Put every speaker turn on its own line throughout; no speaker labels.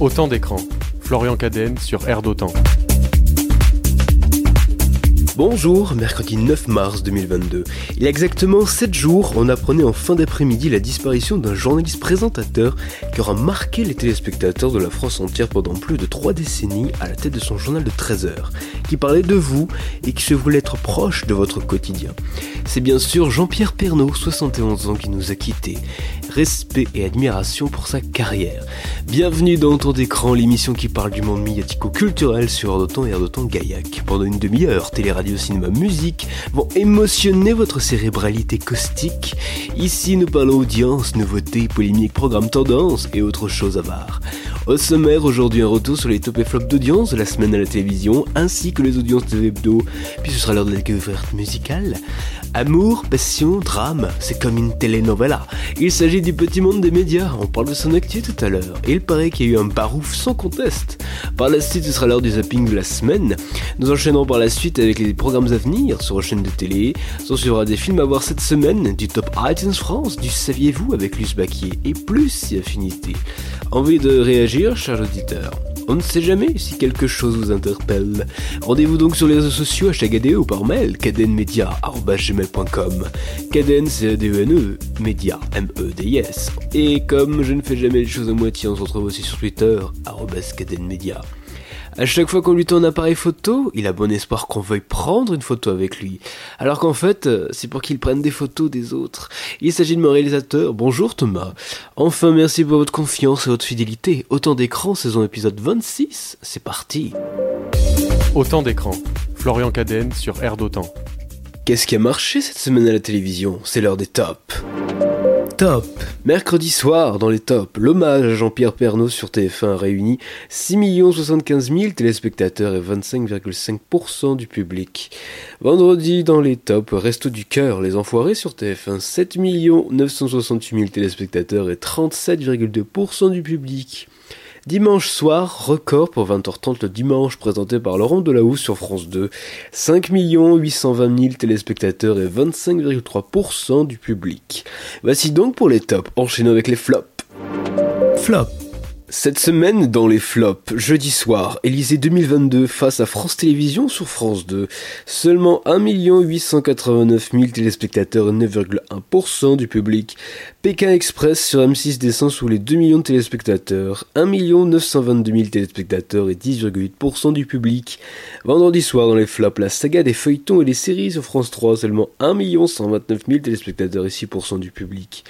Autant d'écran. Florian Cadenne sur Air d'Autant.
Bonjour, mercredi 9 mars 2022. Il y a exactement 7 jours, on apprenait en fin d'après-midi la disparition d'un journaliste présentateur qui aura marqué les téléspectateurs de la France entière pendant plus de 3 décennies à la tête de son journal de 13 heures, qui parlait de vous et qui se voulait être proche de votre quotidien. C'est bien sûr Jean-Pierre Pernaud, 71 ans, qui nous a quittés. Respect et admiration pour sa carrière. Bienvenue dans Ton d'écran, l'émission qui parle du monde médiatico-culturel sur Erdoton et Erdoton Gaillac. Pendant une demi-heure, télé-radio, cinéma, musique vont émotionner votre cérébralité caustique. Ici, nous parlons audience, nouveautés, polémiques, programmes tendance et autres choses voir. Au sommaire, aujourd'hui un retour sur les top et flops d'audience de la semaine à la télévision, ainsi que les audiences de hebdo, puis ce sera l'heure de la découverte musicale. Amour, passion, drame, c'est comme une telenovela. Il s'agit du petit monde des médias, on parle de son actu tout à l'heure, il paraît qu'il y a eu un barouf sans conteste. Par la suite, ce sera l'heure du zapping de la semaine. Nous enchaînerons par la suite avec les programmes à venir sur la chaîne de télé. S'en suivra des films à voir cette semaine, du top iTunes France, du Saviez-vous avec Luce Baquier, et plus si affinité. Envie de réagir, cher auditeur on ne sait jamais si quelque chose vous interpelle. Rendez-vous donc sur les réseaux sociaux, hashtag ADE ou par mail, cadenmedia.com. Caden, c'est A-D-E-N-E, Media, M-E-D-I-S. Et comme je ne fais jamais les choses à moitié, on se retrouve aussi sur Twitter, cadenmedia. À chaque fois qu'on lui tourne un appareil photo, il a bon espoir qu'on veuille prendre une photo avec lui. Alors qu'en fait, euh, c'est pour qu'il prenne des photos des autres. Il s'agit de mon réalisateur. Bonjour Thomas. Enfin, merci pour votre confiance et votre fidélité. Autant d'écran, saison épisode 26. C'est parti.
Autant d'écran. Florian Cadenne sur Air d'Autant.
Qu'est-ce qui a marché cette semaine à la télévision? C'est l'heure des tops. Mercredi soir, dans les tops, l'hommage à Jean-Pierre Pernaud sur TF1 réunit 6 75 000 téléspectateurs et 25,5% du public. Vendredi, dans les tops, Resto du Cœur, Les Enfoirés sur TF1, 7 968 000 téléspectateurs et 37,2% du public. Dimanche soir, record pour 20h30 le dimanche présenté par Laurent Delahousse sur France 2. 5 820 000 téléspectateurs et 25,3% du public. Voici donc pour les tops, enchaînons avec les flops. Flop. Cette semaine dans les flops, jeudi soir, Élysée 2022 face à France Télévisions sur France 2. Seulement 1 889 000 téléspectateurs et 9,1% du public. Pékin Express sur M6 descend sous les 2 millions de téléspectateurs. 1 922 000 téléspectateurs et 10,8% du public. Vendredi soir dans les flops, la saga des feuilletons et des séries sur France 3. Seulement 1 129 000 téléspectateurs et 6% du public.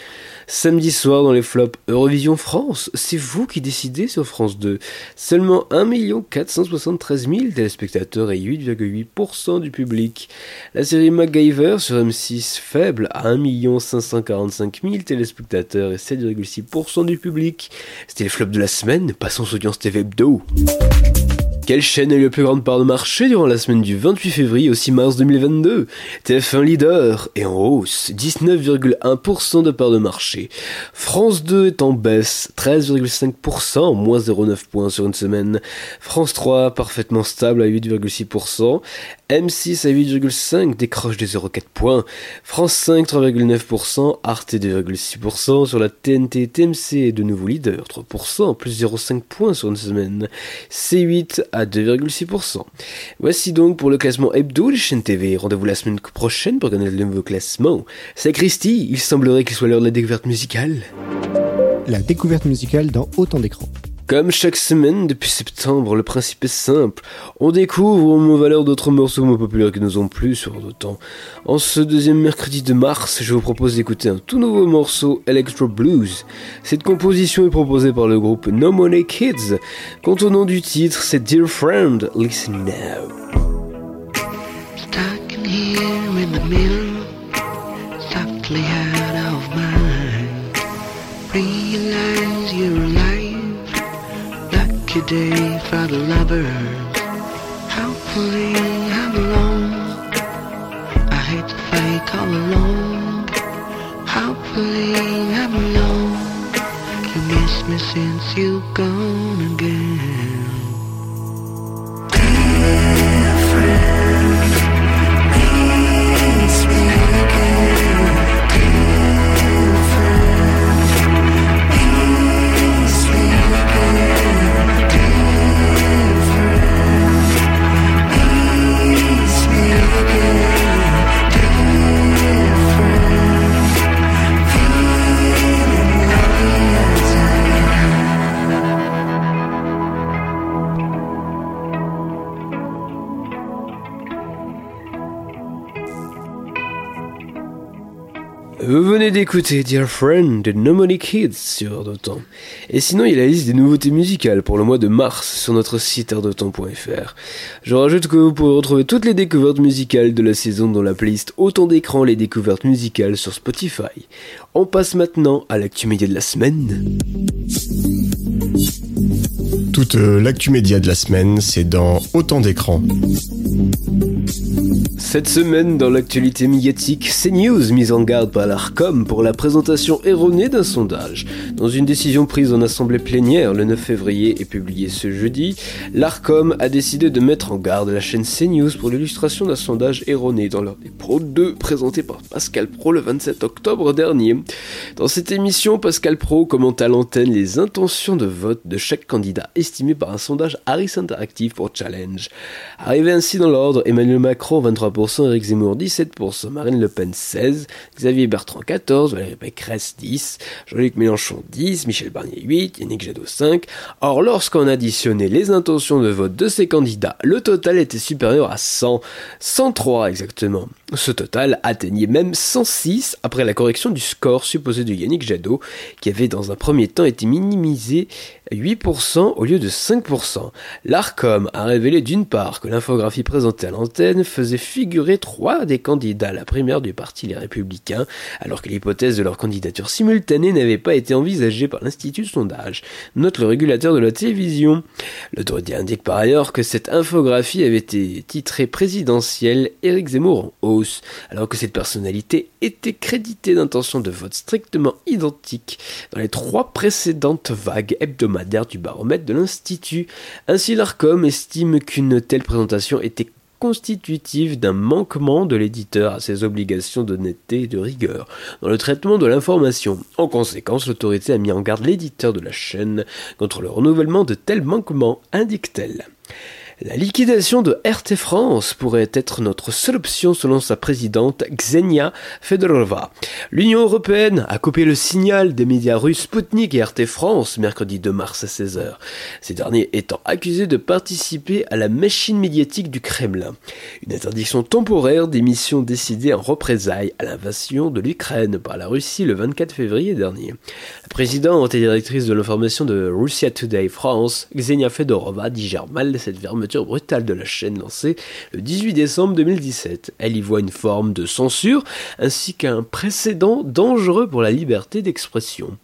Samedi soir dans les flops Eurovision France, c'est vous qui décidez sur France 2. Seulement 1 473 000 téléspectateurs et 8,8% du public. La série MacGyver sur M6 faible à 1 545 000 téléspectateurs et 7,6% du public. C'était les flops de la semaine, passons aux audiences TV Hebdo. Quelle chaîne a eu la plus grande part de marché durant la semaine du 28 février au 6 mars 2022 TF1 leader et en hausse, 19,1% de part de marché. France 2 est en baisse, 13,5%, moins 0,9 points sur une semaine. France 3 parfaitement stable à 8,6%. M6 à 8,5 décroche des 0,4 points. France 5 3,9%, Arte 2,6% sur la TNT TMC de nouveau leader 3%, plus 0,5 points sur une semaine. C8 à 2,6%. Voici donc pour le classement hebdo des chaînes TV. Rendez-vous la semaine prochaine pour connaître le nouveau classement. C'est Christy, il semblerait qu'il soit l'heure de la découverte musicale.
La découverte musicale dans autant d'écrans.
Comme chaque semaine depuis septembre, le principe est simple. On découvre met valeur d'autres morceaux moins populaires qui nous ont plu sur temps. En ce deuxième mercredi de mars, je vous propose d'écouter un tout nouveau morceau Electro Blues. Cette composition est proposée par le groupe No Money Kids. Quant au nom du titre, c'est Dear Friend, Listen Now. Lucky day for the lovers. Hopefully I'm alone. I hate to fake all alone. Hopefully I'm alone. You miss me since you've gone again. D'écouter Dear Friend de No Money Kids sur Dotan. Et sinon, il y a la liste des nouveautés musicales pour le mois de mars sur notre site ardotan.fr. Je rajoute que vous pourrez retrouver toutes les découvertes musicales de la saison dans la playlist Autant d'écran les découvertes musicales sur Spotify. On passe maintenant à l'actu média de la semaine.
Toute euh, l'actu média de la semaine, c'est dans Autant d'écran.
Cette semaine, dans l'actualité médiatique, CNews mise en garde par l'ARCOM pour la présentation erronée d'un sondage. Dans une décision prise en assemblée plénière le 9 février et publiée ce jeudi, l'ARCOM a décidé de mettre en garde la chaîne CNews pour l'illustration d'un sondage erroné dans leur Pro 2 présenté par Pascal Pro le 27 octobre dernier. Dans cette émission, Pascal Pro commente à l'antenne les intentions de vote de chaque candidat estimé par un sondage Harris Interactive pour Challenge. Arrivé ainsi dans l'ordre, Emmanuel Macron 23%, Éric Zemmour 17%, Marine Le Pen 16%, Xavier Bertrand 14%, Valérie Pécresse 10%, Jean-Luc Mélenchon 10%, Michel Barnier 8%, Yannick Jadot 5%. Or, lorsqu'on additionnait les intentions de vote de ces candidats, le total était supérieur à 100, 103 exactement. Ce total atteignait même 106 après la correction du score supposé de Yannick Jadot, qui avait dans un premier temps été minimisé 8% au lieu de 5%. L'ARCOM a révélé d'une part que l'infographie présentée à l'antenne faisait figurer trois des candidats à la primaire du parti Les Républicains, alors que l'hypothèse de leur candidature simultanée n'avait pas été envisagée par l'Institut de sondage, note le régulateur de la télévision. L'autorité indique par ailleurs que cette infographie avait été titrée présidentielle Éric Zemmour en hausse, alors que cette personnalité était créditée d'intentions de vote strictement identiques dans les trois précédentes vagues hebdomadaires du baromètre de l'Institut. Ainsi, l'ARCOM estime qu'une telle présentation était constitutive d'un manquement de l'éditeur à ses obligations d'honnêteté et de rigueur dans le traitement de l'information. En conséquence, l'autorité a mis en garde l'éditeur de la chaîne contre le renouvellement de tels manquements, indique-t-elle. La liquidation de RT France pourrait être notre seule option selon sa présidente Xenia Fedorova. L'Union européenne a coupé le signal des médias russes Sputnik et RT France mercredi 2 mars à 16h, ces derniers étant accusés de participer à la machine médiatique du Kremlin. Une interdiction temporaire d'émission décidée en représailles à l'invasion de l'Ukraine par la Russie le 24 février dernier. La présidente et directrice de l'information de Russia Today France, Xenia Fedorova, digère mal cette fermeture brutale de la chaîne lancée le 18 décembre 2017. Elle y voit une forme de censure ainsi qu'un précédent dangereux pour la liberté d'expression.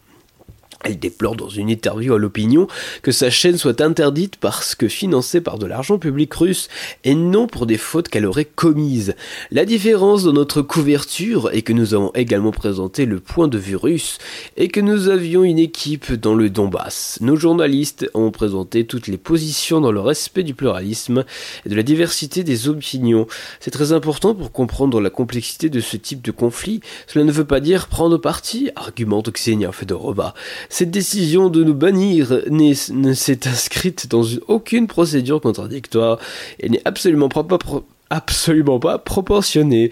Elle déplore dans une interview à l'opinion que sa chaîne soit interdite parce que financée par de l'argent public russe et non pour des fautes qu'elle aurait commises. La différence dans notre couverture est que nous avons également présenté le point de vue russe et que nous avions une équipe dans le Donbass. Nos journalistes ont présenté toutes les positions dans le respect du pluralisme et de la diversité des opinions. C'est très important pour comprendre la complexité de ce type de conflit. Cela ne veut pas dire prendre parti, argumente Ksenia Fedorova. Cette décision de nous bannir ne s'est inscrite dans aucune procédure contradictoire et n'est absolument pas, absolument pas proportionnée.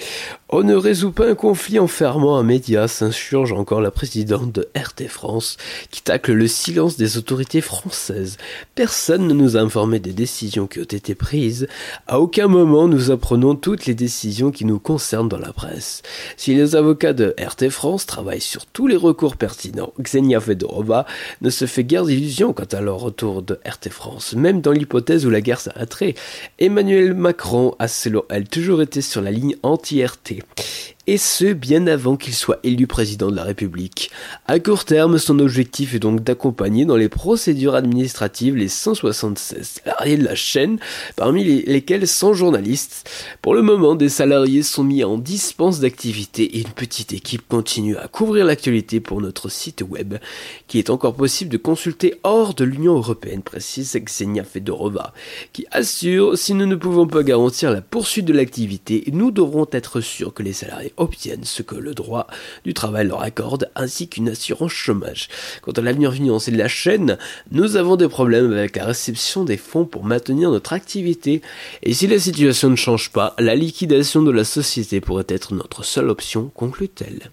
On ne résout pas un conflit en fermant un média, s'insurge encore la présidente de RT France, qui tacle le silence des autorités françaises. Personne ne nous a informé des décisions qui ont été prises. À aucun moment nous apprenons toutes les décisions qui nous concernent dans la presse. Si les avocats de RT France travaillent sur tous les recours pertinents, Xenia Fedorova ne se fait guère d'illusions quant à leur retour de RT France, même dans l'hypothèse où la guerre s'arrêterait. Emmanuel Macron a selon elle toujours été sur la ligne anti-RT City. Et ce bien avant qu'il soit élu président de la République. À court terme, son objectif est donc d'accompagner dans les procédures administratives les 176 salariés de la chaîne, parmi lesquels 100 journalistes. Pour le moment, des salariés sont mis en dispense d'activité et une petite équipe continue à couvrir l'actualité pour notre site web, qui est encore possible de consulter hors de l'Union Européenne, précise Xenia Fedorova, qui assure si nous ne pouvons pas garantir la poursuite de l'activité, nous devrons être sûrs que les salariés obtiennent ce que le droit du travail leur accorde, ainsi qu'une assurance chômage. Quant à l'avenir financier de la chaîne, nous avons des problèmes avec la réception des fonds pour maintenir notre activité, et si la situation ne change pas, la liquidation de la société pourrait être notre seule option, conclut-elle.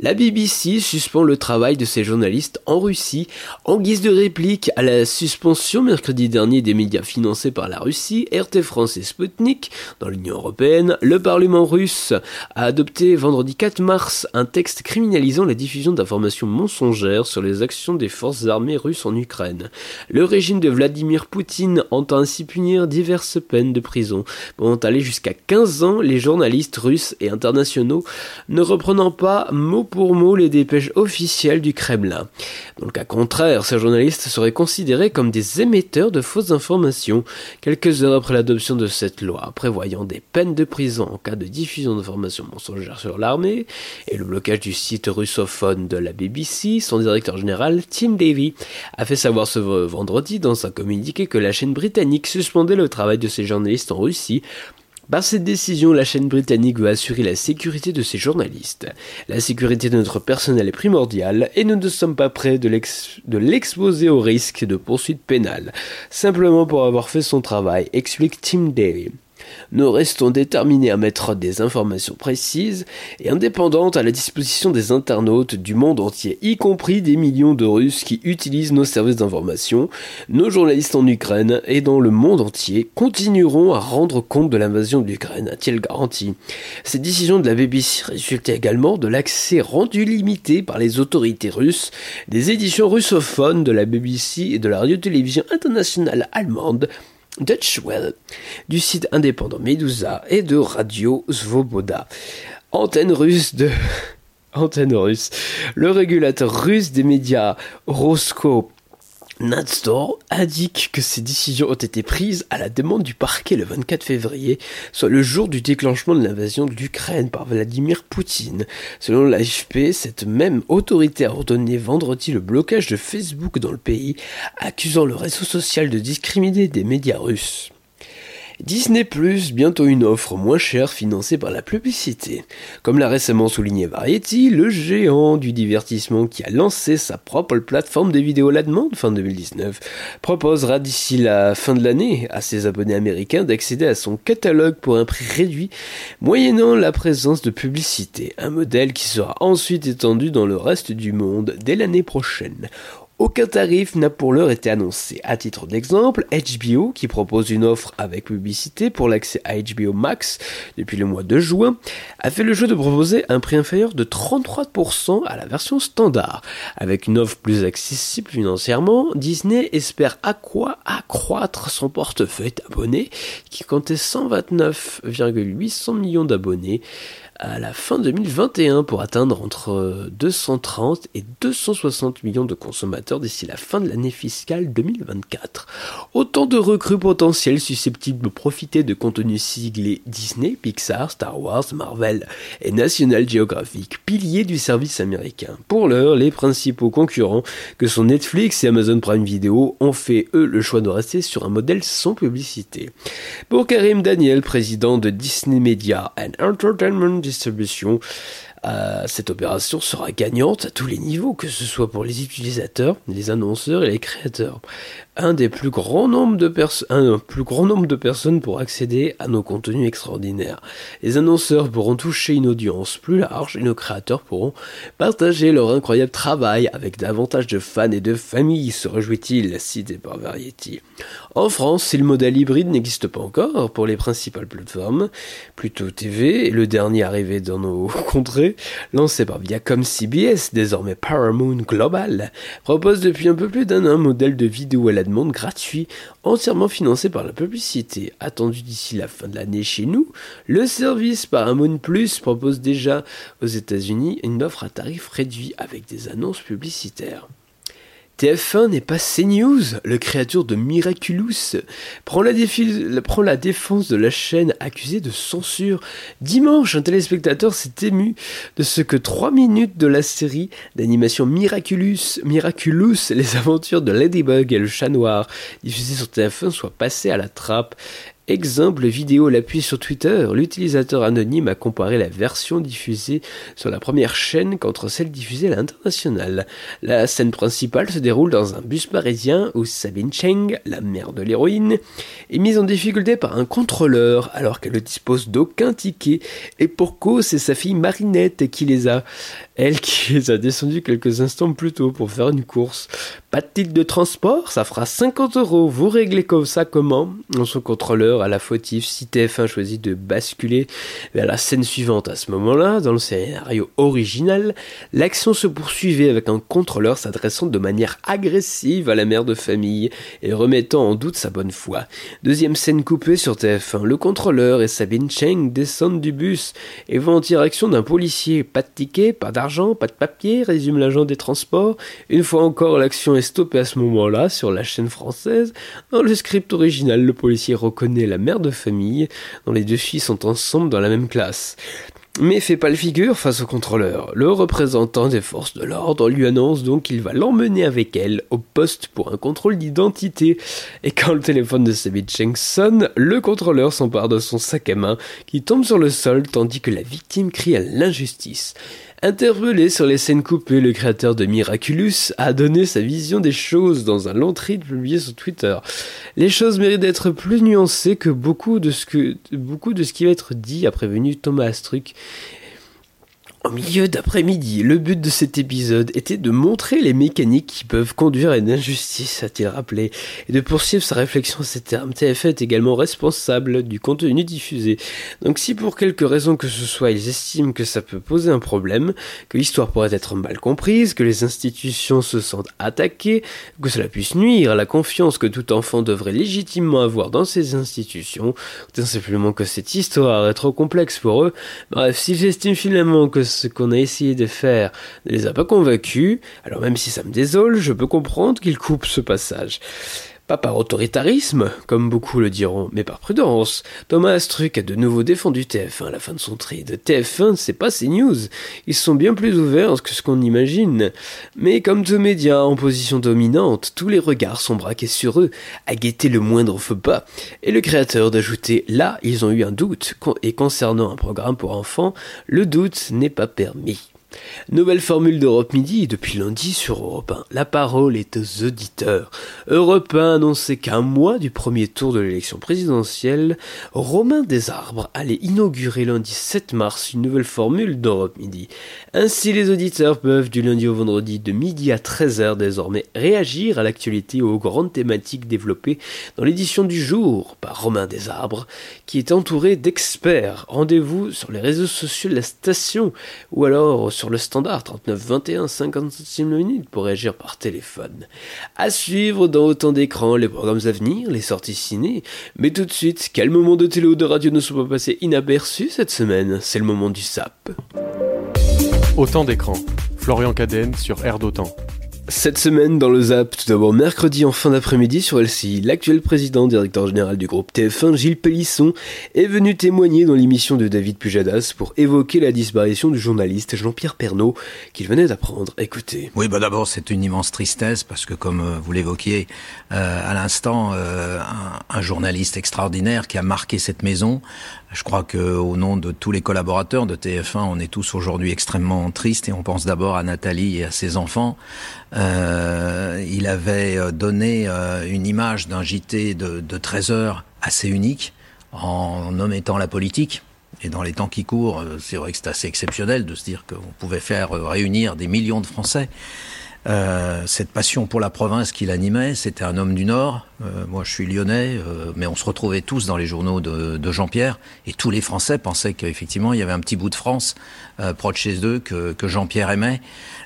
La BBC suspend le travail de ses journalistes en Russie en guise de réplique à la suspension mercredi dernier des médias financés par la Russie, RT France et Sputnik, dans l'Union Européenne. Le Parlement russe a adopté vendredi 4 mars un texte criminalisant la diffusion d'informations mensongères sur les actions des forces armées russes en Ukraine. Le régime de Vladimir Poutine entend ainsi punir diverses peines de prison, pouvant aller jusqu'à 15 ans les journalistes russes et internationaux ne reprenant pas mot pour mot les dépêches officielles du Kremlin. Dans le cas contraire, ces journalistes seraient considérés comme des émetteurs de fausses informations, quelques heures après l'adoption de cette loi prévoyant des peines de prison en cas de diffusion d'informations mensongères sur l'armée et le blocage du site russophone de la BBC, son directeur général, Tim Davy, a fait savoir ce vendredi dans un communiqué que la chaîne britannique suspendait le travail de ses journalistes en Russie par cette décision, la chaîne britannique veut assurer la sécurité de ses journalistes. La sécurité de notre personnel est primordiale et nous ne sommes pas prêts de l'exposer au risque de poursuites pénales, simplement pour avoir fait son travail, explique Tim Daly. Nous restons déterminés à mettre des informations précises et indépendantes à la disposition des internautes du monde entier, y compris des millions de Russes qui utilisent nos services d'information. Nos journalistes en Ukraine et dans le monde entier continueront à rendre compte de l'invasion de l'Ukraine, a-t-il garanti. Cette décision de la BBC résultait également de l'accès rendu limité par les autorités russes des éditions russophones de la BBC et de la radio-télévision internationale allemande Dutch Well, du site indépendant Medusa et de Radio Svoboda. Antenne russe de... Antenne russe. Le régulateur russe des médias Roscoe Nadstor indique que ces décisions ont été prises à la demande du parquet le 24 février, soit le jour du déclenchement de l'invasion de l'Ukraine par Vladimir Poutine. Selon l'AFP, cette même autorité a ordonné vendredi le blocage de Facebook dans le pays, accusant le réseau social de discriminer des médias russes. Disney Plus, bientôt une offre moins chère financée par la publicité. Comme l'a récemment souligné Variety, le géant du divertissement qui a lancé sa propre plateforme de vidéos à la demande fin 2019 proposera d'ici la fin de l'année à ses abonnés américains d'accéder à son catalogue pour un prix réduit, moyennant la présence de publicité, un modèle qui sera ensuite étendu dans le reste du monde dès l'année prochaine. Aucun tarif n'a pour l'heure été annoncé. À titre d'exemple, HBO, qui propose une offre avec publicité pour l'accès à HBO Max depuis le mois de juin, a fait le jeu de proposer un prix inférieur de 33% à la version standard. Avec une offre plus accessible financièrement, Disney espère à quoi accroître son portefeuille d'abonnés qui comptait 129,800 millions d'abonnés à la fin 2021 pour atteindre entre 230 et 260 millions de consommateurs d'ici la fin de l'année fiscale 2024. Autant de recrues potentielles susceptibles de profiter de contenus siglés Disney, Pixar, Star Wars, Marvel et National Geographic, piliers du service américain. Pour l'heure, les principaux concurrents que sont Netflix et Amazon Prime Video ont fait eux le choix de rester sur un modèle sans publicité. Pour Karim Daniel, président de Disney Media and Entertainment distribution. Euh, cette opération sera gagnante à tous les niveaux, que ce soit pour les utilisateurs, les annonceurs et les créateurs un des plus grands nombres de grand nombre de personnes pour accéder à nos contenus extraordinaires. Les annonceurs pourront toucher une audience plus large et nos créateurs pourront partager leur incroyable travail avec davantage de fans et de familles, se réjouit-il, cité par Variety. En France, si le modèle hybride n'existe pas encore pour les principales plateformes, plutôt TV, le dernier arrivé dans nos contrées, lancé par Viacom CBS, désormais Paramount Global, propose depuis un peu plus d'un an un modèle de vidéo à la demande gratuit, entièrement financé par la publicité. Attendu d'ici la fin de l'année chez nous, le service Paramount Plus propose déjà aux États-Unis une offre à tarif réduit avec des annonces publicitaires. TF1 n'est pas CNews, le créateur de Miraculous prend la, défense de la chaîne accusée de censure. Dimanche, un téléspectateur s'est ému de ce que 3 minutes de la série d'animation Miraculous, Miraculous, les aventures de Ladybug et le chat noir, diffusée sur TF1, soient passées à la trappe Exemple vidéo l'appui sur Twitter, l'utilisateur anonyme a comparé la version diffusée sur la première chaîne contre celle diffusée à l'international. La scène principale se déroule dans un bus parisien où Sabine Cheng, la mère de l'héroïne, est mise en difficulté par un contrôleur alors qu'elle ne dispose d'aucun ticket et pour cause c'est sa fille Marinette qui les a. Elle qui les a descendus quelques instants plus tôt pour faire une course. Pas de titre de transport, ça fera 50 euros. Vous réglez comme ça comment? Son contrôleur à la fautif si TF1 choisit de basculer vers la scène suivante à ce moment-là, dans le scénario original, l'action se poursuivait avec un contrôleur s'adressant de manière agressive à la mère de famille et remettant en doute sa bonne foi. Deuxième scène coupée sur TF1, le contrôleur et Sabine Cheng descendent du bus et vont en direction d'un policier. Pas de ticket, pas d'argent pas de papier, résume l'agent des transports. Une fois encore, l'action est stoppée à ce moment-là sur la chaîne française. Dans le script original, le policier reconnaît la mère de famille, dont les deux filles sont ensemble dans la même classe. Mais fait pas le figure face au contrôleur. Le représentant des forces de l'ordre lui annonce donc qu'il va l'emmener avec elle au poste pour un contrôle d'identité. Et quand le téléphone de Sabine Cheng sonne, le contrôleur s'empare de son sac à main qui tombe sur le sol tandis que la victime crie à l'injustice. Interpellé sur les scènes coupées, le créateur de Miraculous a donné sa vision des choses dans un long tweet publié sur Twitter. Les choses méritent d'être plus nuancées que beaucoup de ce que beaucoup de ce qui va être dit, a prévenu Thomas Astruc. Au milieu d'après-midi, le but de cet épisode était de montrer les mécaniques qui peuvent conduire à une injustice, a-t-il rappelé, et de poursuivre sa réflexion à ces termes. TF est également responsable du contenu diffusé. Donc si pour quelque raison que ce soit ils estiment que ça peut poser un problème, que l'histoire pourrait être mal comprise, que les institutions se sentent attaquées, que cela puisse nuire à la confiance que tout enfant devrait légitimement avoir dans ces institutions, ou simplement que cette histoire est trop complexe pour eux, bref, s'ils estiment finalement que ce qu'on a essayé de faire ne les a pas convaincus, alors même si ça me désole, je peux comprendre qu'ils coupent ce passage. Pas par autoritarisme, comme beaucoup le diront, mais par prudence. Thomas Astruc a de nouveau défendu TF1 à la fin de son trade. TF1, c'est pas news. Ils sont bien plus ouverts que ce qu'on imagine. Mais comme tout média en position dominante, tous les regards sont braqués sur eux, à guetter le moindre faux pas. Et le créateur d'ajouter là, ils ont eu un doute. Et concernant un programme pour enfants, le doute n'est pas permis. Nouvelle formule d'Europe Midi depuis lundi sur Europe 1. La parole est aux auditeurs. Europe 1 annonçait qu'un mois du premier tour de l'élection présidentielle, Romain Desarbres allait inaugurer lundi 7 mars une nouvelle formule d'Europe Midi. Ainsi, les auditeurs peuvent du lundi au vendredi de midi à 13h désormais réagir à l'actualité aux grandes thématiques développées dans l'édition du jour par Romain Desarbres, qui est entouré d'experts. Rendez-vous sur les réseaux sociaux de la station ou alors sur le standard 39 21 50 centimes minute pour réagir par téléphone. À suivre dans autant d'écrans les programmes à venir, les sorties ciné, mais tout de suite, quel moment de télé ou de radio ne sont pas passés inaperçus cette semaine? C'est le moment du SAP.
Autant d'écrans. Florian Cadenne sur Air d'Autant.
Cette semaine dans le ZAP, tout d'abord mercredi en fin d'après-midi sur LCI, l'actuel président directeur général du groupe TF1, Gilles Pélisson, est venu témoigner dans l'émission de David Pujadas pour évoquer la disparition du journaliste Jean-Pierre Pernaud qu'il venait d'apprendre. Écoutez.
Oui, bah d'abord c'est une immense tristesse parce que comme euh, vous l'évoquiez euh, à l'instant, euh, un, un, journaliste extraordinaire qui a marqué cette maison, je crois que au nom de tous les collaborateurs de TF1, on est tous aujourd'hui extrêmement tristes et on pense d'abord à Nathalie et à ses enfants. Euh, il avait euh, donné euh, une image d'un JT de, de 13 heures assez unique en omettant la politique. Et dans les temps qui courent, c'est vrai que c'est assez exceptionnel de se dire qu'on pouvait faire réunir des millions de Français. Cette passion pour la province qu'il animait, c'était un homme du Nord. Euh, moi, je suis lyonnais, euh, mais on se retrouvait tous dans les journaux de, de Jean-Pierre, et tous les Français pensaient qu'effectivement, il y avait un petit bout de France euh, proche chez eux que, que Jean-Pierre aimait.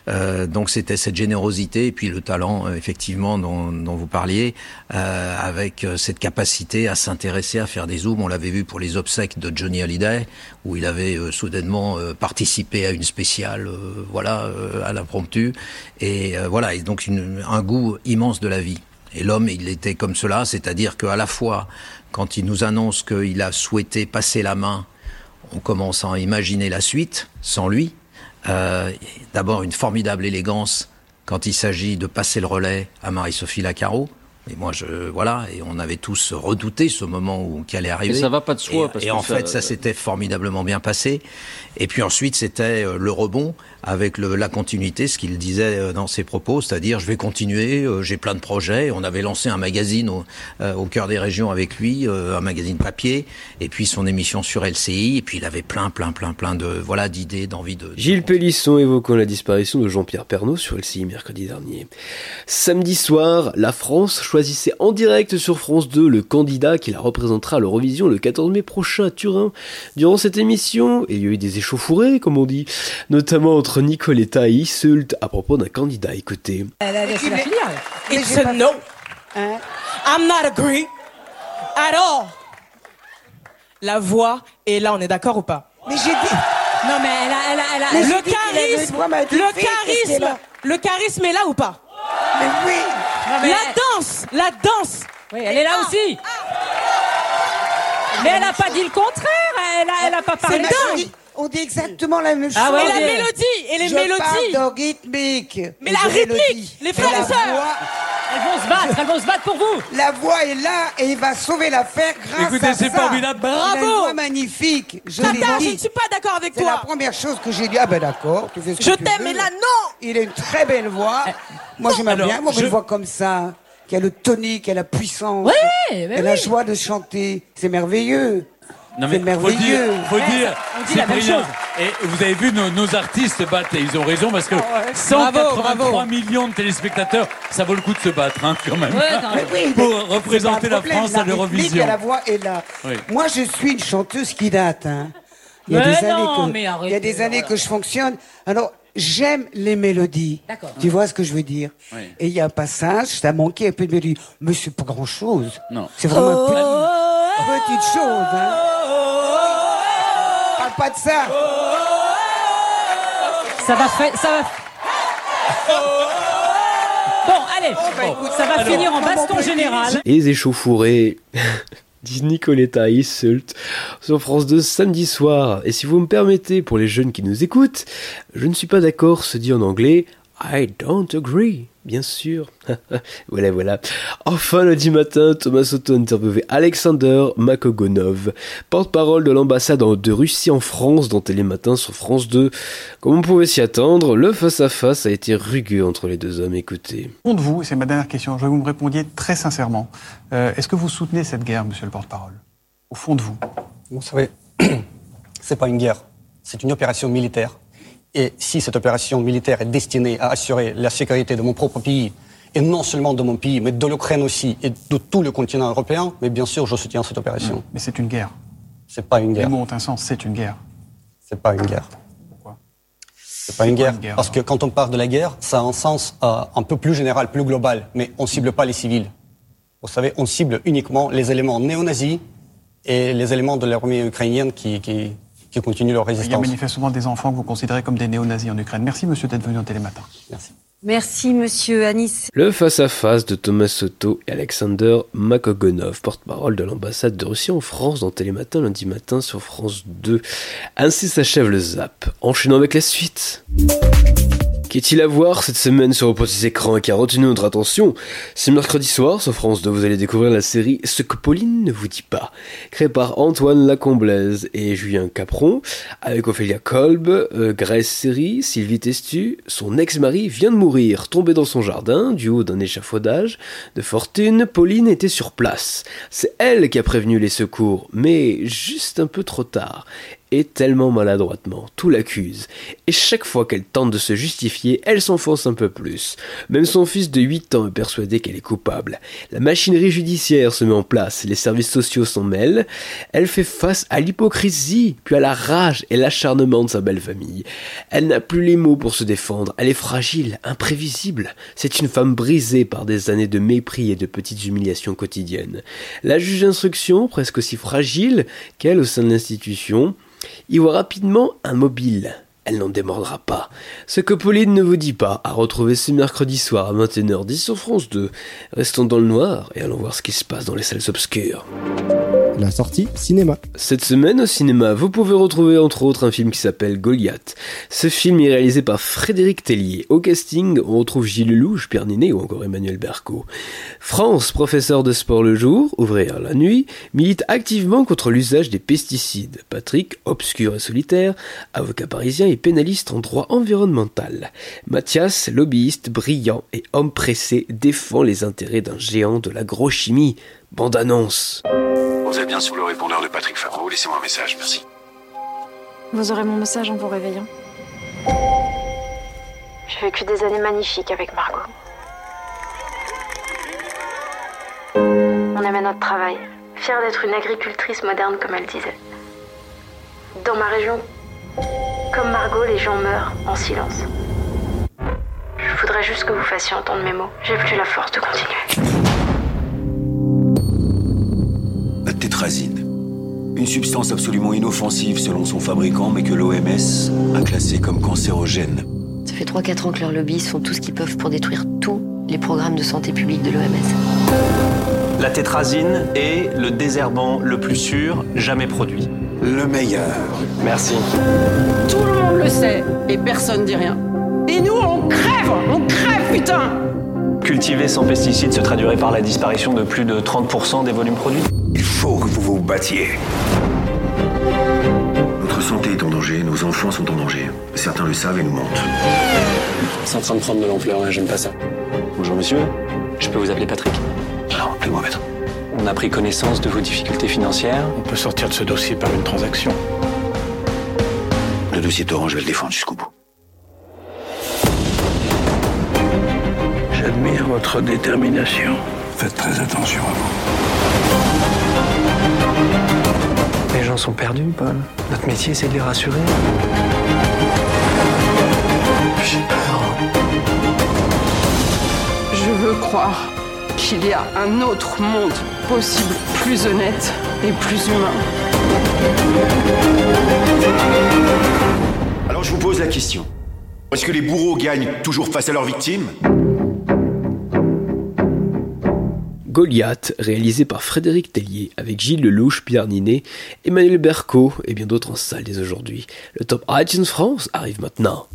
Euh, donc, c'était cette générosité et puis le talent, effectivement, dont, dont, vous parliez, avec cette capacité à s'intéresser, à faire des zooms. On l'avait vu pour les obsèques de Johnny Hallyday, où il avait soudainement participé à une spéciale, voilà, à l'impromptu. Et euh, voilà, et donc une, un goût immense de la vie. Et l'homme, il était comme cela, c'est-à-dire qu'à la fois, quand il nous annonce qu'il a souhaité passer la main, on commence à imaginer la suite, sans lui. Euh, D'abord, une formidable élégance quand il s'agit de passer le relais à Marie-Sophie Lacaro. Et moi, je voilà, et on avait tous redouté ce moment où qui allait arriver.
Et ça va pas de soi,
Et,
parce
et
que
en
ça-
fait, ça s'était formidablement bien passé. Et puis ensuite, c'était euh, le rebond avec le, la continuité, ce qu'il disait euh, dans ses propos, c'est-à-dire je vais continuer, euh, j'ai plein de projets. On avait lancé un magazine au, euh, au cœur des régions avec lui, euh, un magazine papier, et puis son émission sur LCI. Et puis il avait plein, plein, plein, plein de voilà d'idées, d'envie de. de
Gilles Pélisson évoquant la disparition de Jean-Pierre Pernaut sur LCI mercredi dernier. Samedi soir, la France choisissait en direct sur France 2 le candidat qui la représentera à l'Eurovision le 14 mai prochain à Turin. Durant cette émission, il y a eu des échauffourées, comme on dit, notamment entre Nicoletta et Isult à propos d'un candidat. Écoutez.
It's a no. I'm not agree at all. La voix est là, on est d'accord ou pas?
Mais j'ai dit.
Non mais elle a, elle a, elle a- le
dit
charisme, le charisme, le charisme est là ou pas?
Mais oui.
La danse, la danse.
Oui, elle est là aussi. Mais elle n'a pas dit le contraire. Elle a, elle a pas parlé.
C'est
de-
dingue. On dit exactement la même chose.
Ah ouais,
et la mélodie, et les
Je
mélodies.
parle de rythmique.
Mais
et
la rythmique,
mélodie.
les frères
Et
et
la
sœurs.
voix-
Elles vont se battre. Elles vont se battre pour vous.
La voix est là et il va sauver l'affaire grâce
Écoutez,
à
c'est
ça.
formidable.
Il a une
Bravo.
voix magnifique. Je l'ai
Tata, je ne suis pas d'accord avec
C'est la
toi.
première chose que j'ai dit. Ah ben d'accord, tu fais ce que
Je t'aime, mais là, non.
Il a une très belle voix. Moi, j'aime bien. Moi,
je-
une voix comme ça, qui a le tonique, qui a la puissance,
mais
a la
oui.
joie de chanter. C'est merveilleux.
Non
C'est
faut dire, faut
Ouais,
dire,
on dit la même
Cyprien,
chose.
et vous avez vu nos, nos artistes se battre et ils ont raison parce que
Ah
183
bravo.
millions de téléspectateurs, ça vaut le coup de se battre hein, quand même.
Ouais, quand même.
Oui,
Pour
mais
représenter
c'est
la
problème.
France à
rythmique
l'Eurovision.
et la voix est là.
Oui.
Moi, je suis une chanteuse qui date. hein. Il y a
Mais
des
non,
années que,
mais
il y a des années
voilà.
que je fonctionne. Alors, j'aime les mélodies.
D'accord.
Tu vois ce que je veux dire
Oui.
Et il y a un passage, ça manquait un peu de mélodie. Mais c'est pas grand chose.
Non.
C'est vraiment une petite, petite chose. Hein. Pas de ça.
Ça va faire. Ça va. Bon, allez.
bah,
ça va finir en baston général.
Les échauffourées, dit Nicoletta Isult sur France 2 samedi soir. Et si vous me permettez, pour les jeunes qui nous écoutent, je ne suis pas d'accord, se dit en anglais I don't agree, bien sûr. voilà, voilà. Enfin, lundi matin, Thomas Soto interviewait Alexander Makogonov, porte-parole de l'ambassade de Russie en France dans Télématin sur France 2. Comme on pouvait s'y attendre, le face-à-face a été rugueux entre les deux hommes. Écoutez.
Au fond de vous, et c'est ma dernière question, je veux que vous me répondiez très sincèrement. Euh, Est-ce que vous soutenez cette guerre, monsieur le porte-parole? Au fond de vous?
Vous savez, c'est pas une guerre, c'est une opération militaire. Et si cette opération militaire est destinée à assurer la sécurité de mon propre pays, et non seulement de mon pays, mais de l'Ukraine aussi, et de tout le continent européen, mais bien sûr, je soutiens cette opération.
Mais c'est une guerre.
C'est pas une
Les
guerre.
mots ont un sens, c'est une guerre.
C'est pas une guerre.
Pourquoi?
C'est pas une guerre.
une guerre,
Parce que quand on parle de la guerre, ça a un sens euh, un peu plus général, plus global, mais on cible pas les civils. Vous savez, on cible uniquement les éléments néo-nazis et les éléments de l'armée ukrainienne qui, qui, qui continuent leur
Il y a
résistance.
manifestement des enfants que vous considérez comme des néo-nazis en Ukraine. Merci, monsieur, d'être venu au Télématin.
Merci.
Merci, monsieur Anis.
Le face-à-face de Thomas Soto et Alexander Makogonov, porte-parole de l'ambassade de Russie en France dans Télématin lundi matin sur France 2. Ainsi s'achève le zap. Enchaînons avec la suite. Qu'est-il à voir cette semaine sur vos petits écrans qui a retenu notre attention C'est mercredi soir sur France 2, vous allez découvrir la série Ce que Pauline ne vous dit pas, créée par Antoine Lacomblaise et Julien Capron, avec Ophélia Kolb, euh, Grace Seri, Sylvie Testu. Son ex-mari vient de mourir, tombé dans son jardin, du haut d'un échafaudage. De fortune, Pauline était sur place. C'est elle qui a prévenu les secours, mais juste un peu trop tard et tellement maladroitement, tout l'accuse. Et chaque fois qu'elle tente de se justifier, elle s'enfonce un peu plus. Même son fils de 8 ans est persuadé qu'elle est coupable. La machinerie judiciaire se met en place, les services sociaux s'en mêlent. Elle fait face à l'hypocrisie, puis à la rage et l'acharnement de sa belle famille. Elle n'a plus les mots pour se défendre, elle est fragile, imprévisible. C'est une femme brisée par des années de mépris et de petites humiliations quotidiennes. La juge d'instruction, presque aussi fragile qu'elle au sein de l'institution, y voit rapidement un mobile. Elle n'en démordra pas. Ce que Pauline ne vous dit pas, à retrouver ce mercredi soir à 21h10 sur France 2. Restons dans le noir et allons voir ce qui se passe dans les salles obscures.
La sortie cinéma.
Cette semaine au cinéma, vous pouvez retrouver entre autres un film qui s'appelle Goliath. Ce film est réalisé par Frédéric Tellier. Au casting, on retrouve Gilles Lelouch, Pierre Ninet ou encore Emmanuel Berco. France, professeur de sport le jour, ouvrière la nuit, milite activement contre l'usage des pesticides. Patrick, obscur et solitaire, avocat parisien et pénaliste en droit environnemental. Mathias, lobbyiste brillant et homme pressé, défend les intérêts d'un géant de l'agrochimie. Bande annonce.
Vous êtes bien sur le répondeur de Patrick Favreau, laissez-moi un message, merci.
Vous aurez mon message en vous réveillant. J'ai vécu des années magnifiques avec Margot. On aimait notre travail, fière d'être une agricultrice moderne comme elle disait. Dans ma région, comme Margot, les gens meurent en silence. Je voudrais juste que vous fassiez entendre mes mots. J'ai plus la force de continuer.
La tétrazine. Une substance absolument inoffensive selon son fabricant, mais que l'OMS a classée comme cancérogène.
Ça fait 3-4 ans que leurs lobbies font tout ce qu'ils peuvent pour détruire tous les programmes de santé publique de l'OMS.
La tétrazine est le désherbant le plus sûr jamais produit.
Le meilleur.
Merci.
Tout le monde le sait et personne dit rien. Et nous, on crève On crève, putain
Cultiver sans pesticides se traduirait par la disparition de plus de 30% des volumes produits.
Il faut que vous vous battiez. Notre santé est en danger, nos enfants sont en danger. Certains le savent et nous mentent.
C'est en train de prendre de l'ampleur, hein, j'aime pas ça. Bonjour monsieur, je peux vous appeler Patrick?
Alors, appelez-moi maître.
On a pris connaissance de vos difficultés financières.
On peut sortir de ce dossier par une transaction.
Le dossier Torrent, je vais le défendre jusqu'au bout.
J'admire votre détermination.
Faites très attention à vous.
Sont perdus, Paul. Notre métier, c'est de les rassurer.
J'ai peur.
Je veux croire qu'il y a un autre monde possible, plus honnête et plus humain.
Alors je vous pose la question. Est-ce que les bourreaux gagnent toujours face à leurs victimes?
Goliath, réalisé par Frédéric Tellier, avec Gilles Lelouch, Pierre Ninet, Emmanuel Berco et bien d'autres en salle dès aujourd'hui. Le top iTunes France arrive maintenant.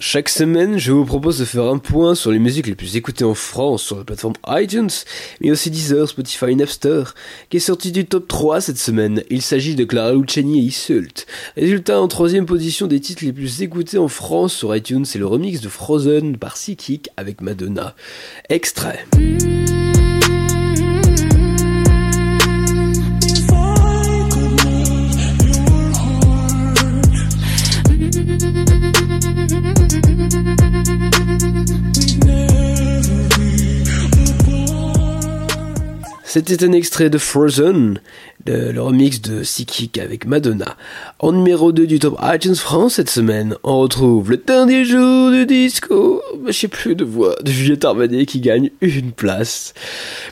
Chaque semaine, je vous propose de faire un point sur les musiques les plus écoutées en France sur la plateforme iTunes, mais aussi Deezer, Spotify et Napster, qui est sorti du top 3 cette semaine. Il s'agit de Clara Luciani et Isult. Résultat, en troisième position des titres les plus écoutés en France sur iTunes, c'est le remix de Frozen par Psychic avec Madonna. Extrait. C'était un extrait de Frozen, le, remix de Psychic avec Madonna. En numéro 2 du top iTunes France cette semaine, on retrouve le dernier jour du disco, je sais plus de voix, de Juliette Armanet qui gagne une place.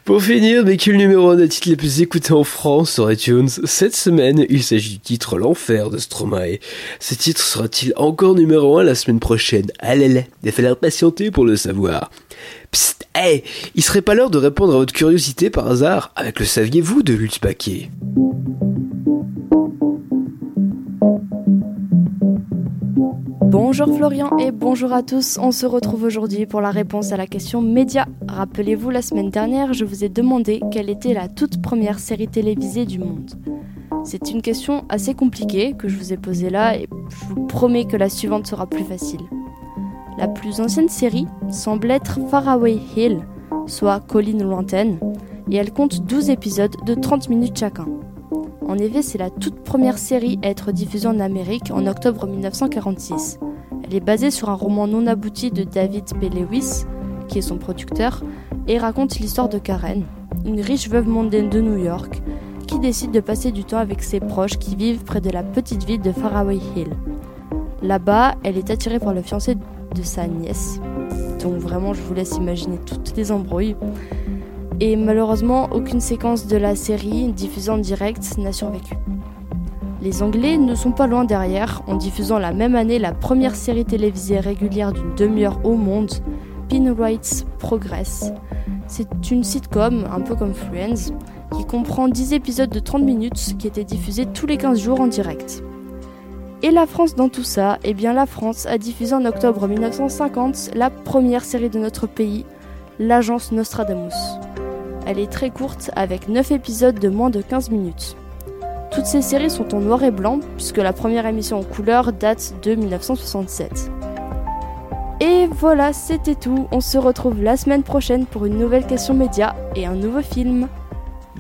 Pour finir, mais le numéro 1 des titres les plus écoutés en France sur iTunes, cette semaine, il s'agit du titre L'Enfer de Stromae. Ce titre sera-t-il encore numéro 1 la semaine prochaine? Allez, il va falloir patienter pour le savoir. Psst, hey, il serait pas l'heure de répondre à votre curiosité par hasard avec le saviez-vous de Lutz Paquet
Bonjour Florian et bonjour à tous. On se retrouve aujourd'hui pour la réponse à la question média. Rappelez-vous, la semaine dernière, je vous ai demandé quelle était la toute première série télévisée du monde. C'est une question assez compliquée que je vous ai posée là et je vous promets que la suivante sera plus facile. La plus ancienne série semble être Faraway Hill, soit Colline lointaine, et elle compte 12 épisodes de 30 minutes chacun. En effet, c'est la toute première série à être diffusée en Amérique en octobre 1946. Elle est basée sur un roman non abouti de David P. Lewis, qui est son producteur, et raconte l'histoire de Karen, une riche veuve mondaine de New York, qui décide de passer du temps avec ses proches qui vivent près de la petite ville de Faraway Hill. Là-bas, elle est attirée par le fiancé de sa nièce. Donc vraiment, je vous laisse imaginer toutes les embrouilles. Et malheureusement, aucune séquence de la série diffusée en direct n'a survécu. Les Anglais ne sont pas loin derrière, en diffusant la même année la première série télévisée régulière d'une demi-heure au monde, Pinwright's Progress. C'est une sitcom, un peu comme Friends, qui comprend 10 épisodes de 30 minutes qui étaient diffusés tous les 15 jours en direct. Et la France dans tout ça Eh bien la France a diffusé en octobre 1950 la première série de notre pays, l'agence Nostradamus. Elle est très courte avec 9 épisodes de moins de 15 minutes. Toutes ces séries sont en noir et blanc puisque la première émission en couleur date de 1967. Et voilà, c'était tout. On se retrouve la semaine prochaine pour une nouvelle question média et un nouveau film.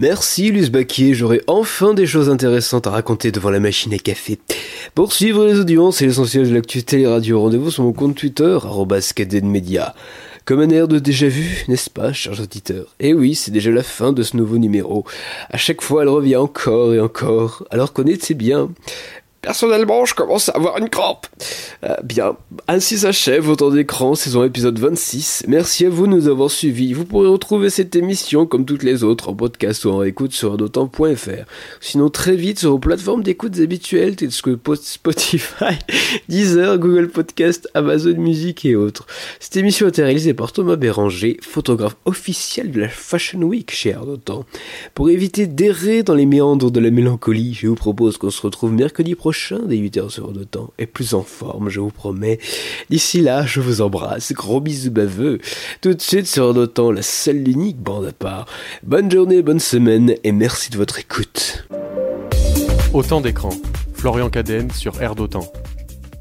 Merci Luce Baquier, j'aurai enfin des choses intéressantes à raconter devant la machine à café. Pour suivre les audiences et l'essentiel de l'actu télé-radio, rendez-vous sur mon compte Twitter, @cadenmedia. Comme un air de déjà vu, n'est-ce pas, chers auditeurs? Et oui, c'est déjà la fin de ce nouveau numéro. À chaque fois, elle revient encore et encore, alors connaissez bien. Personnellement, je commence à avoir une crampe. Euh, bien, ainsi s'achève Autant d'écran, saison épisode 26. Merci à vous de nous avoir suivis. Vous pourrez retrouver cette émission, comme toutes les autres, en podcast ou en écoute sur adotant.fr. Sinon, très vite sur vos plateformes d'écoute habituelles, telles que Spotify, Deezer, Google Podcast, Amazon Music et autres. Cette émission est réalisée par Thomas Béranger, photographe officiel de la Fashion Week chez Ardotan. Pour éviter d'errer dans les méandres de la mélancolie, je vous propose qu'on se retrouve mercredi prochain prochain des 8 heures sur de temps est plus en forme, je vous promets. D'ici là, je vous embrasse, gros bisous baveux. Tout de suite sur temps, la seule l'unique bande à part. Bonne journée, bonne semaine et merci de votre écoute.
Autant d'écran. Florian Cadenne sur Air d'Otan.